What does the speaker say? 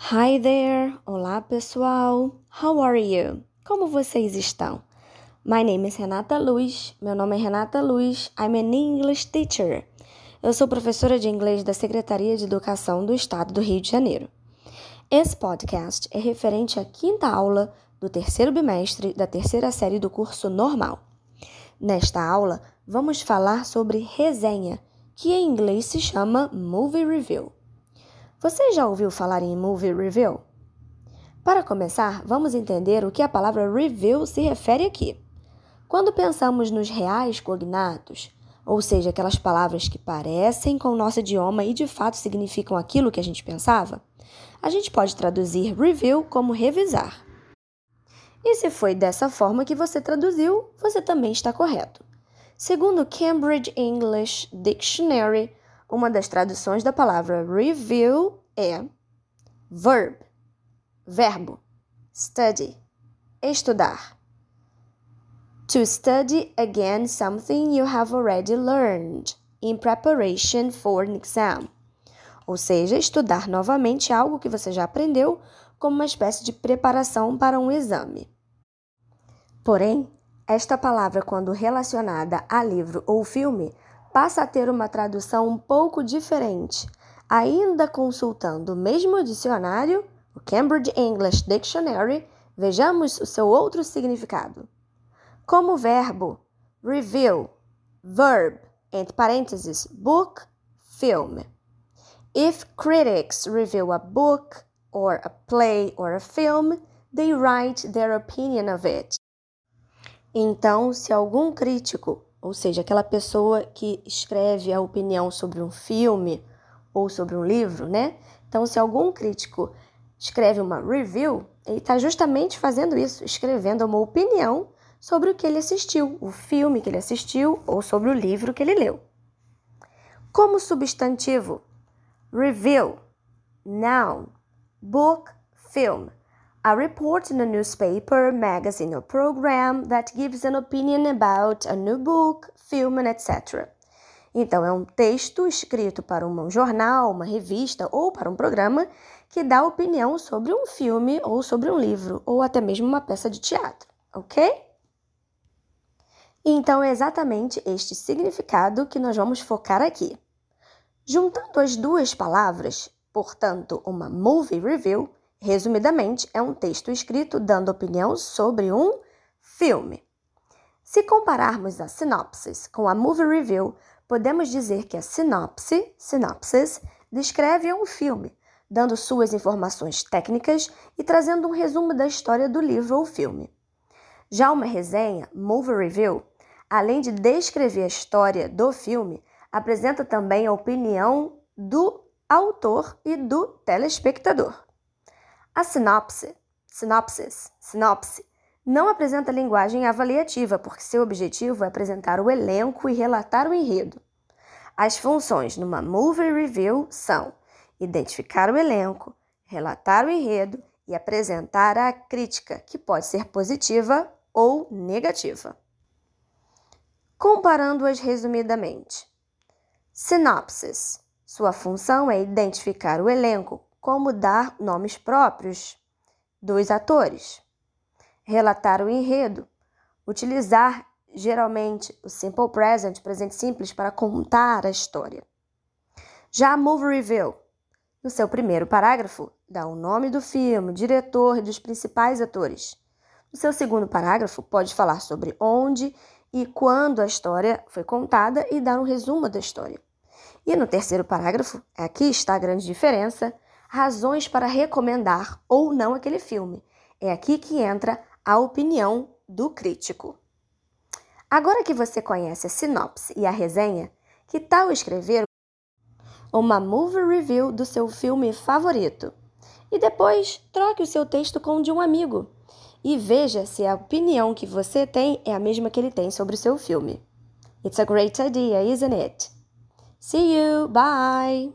Hi there! Olá pessoal! How are you? Como vocês estão? My name is Renata Luz. Meu nome é Renata Luz. I'm an English teacher. Eu sou professora de inglês da Secretaria de Educação do Estado do Rio de Janeiro. Esse podcast é referente à quinta aula do terceiro bimestre da terceira série do curso normal. Nesta aula, vamos falar sobre resenha, que em inglês se chama Movie Review. Você já ouviu falar em movie review? Para começar, vamos entender o que a palavra review se refere aqui. Quando pensamos nos reais cognatos, ou seja, aquelas palavras que parecem com o nosso idioma e de fato significam aquilo que a gente pensava, a gente pode traduzir review como revisar. E se foi dessa forma que você traduziu, você também está correto. Segundo o Cambridge English Dictionary, uma das traduções da palavra review é verb, verbo, study, estudar. To study again something you have already learned in preparation for an exam. Ou seja, estudar novamente algo que você já aprendeu como uma espécie de preparação para um exame. Porém, esta palavra, quando relacionada a livro ou filme, passa a ter uma tradução um pouco diferente, ainda consultando o mesmo dicionário, o Cambridge English Dictionary, vejamos o seu outro significado. Como verbo, review, verb, entre parênteses, book, film. If critics review a book or a play or a film, they write their opinion of it. Então, se algum crítico ou seja, aquela pessoa que escreve a opinião sobre um filme ou sobre um livro, né? Então, se algum crítico escreve uma review, ele está justamente fazendo isso, escrevendo uma opinião sobre o que ele assistiu, o filme que ele assistiu ou sobre o livro que ele leu. Como substantivo, review, noun, book, film. A report in a newspaper, magazine, or program that gives an opinion about a new book, film, etc. Então, é um texto escrito para um jornal, uma revista ou para um programa que dá opinião sobre um filme ou sobre um livro, ou até mesmo uma peça de teatro, ok? Então, é exatamente este significado que nós vamos focar aqui. Juntando as duas palavras, portanto, uma movie review Resumidamente, é um texto escrito dando opinião sobre um filme. Se compararmos a sinopse com a movie review, podemos dizer que a sinopse, synopsis, descreve um filme, dando suas informações técnicas e trazendo um resumo da história do livro ou filme. Já uma resenha, movie review, além de descrever a história do filme, apresenta também a opinião do autor e do telespectador. A sinopse, sinopsis, sinopse, não apresenta linguagem avaliativa, porque seu objetivo é apresentar o elenco e relatar o enredo. As funções numa movie review são identificar o elenco, relatar o enredo e apresentar a crítica, que pode ser positiva ou negativa. Comparando-as resumidamente. Sinopsis. Sua função é identificar o elenco, como dar nomes próprios dos atores, relatar o enredo, utilizar geralmente o simple present, presente simples, para contar a história. Já a movie review, no seu primeiro parágrafo, dá o nome do filme, diretor e dos principais atores. No seu segundo parágrafo, pode falar sobre onde e quando a história foi contada e dar um resumo da história. E no terceiro parágrafo, aqui está a grande diferença, razões para recomendar ou não aquele filme. É aqui que entra a opinião do crítico. Agora que você conhece a sinopse e a resenha, que tal escrever uma movie review do seu filme favorito? E depois troque o seu texto com o de um amigo e veja se a opinião que você tem é a mesma que ele tem sobre o seu filme. It's a great idea, isn't it? See you! Bye!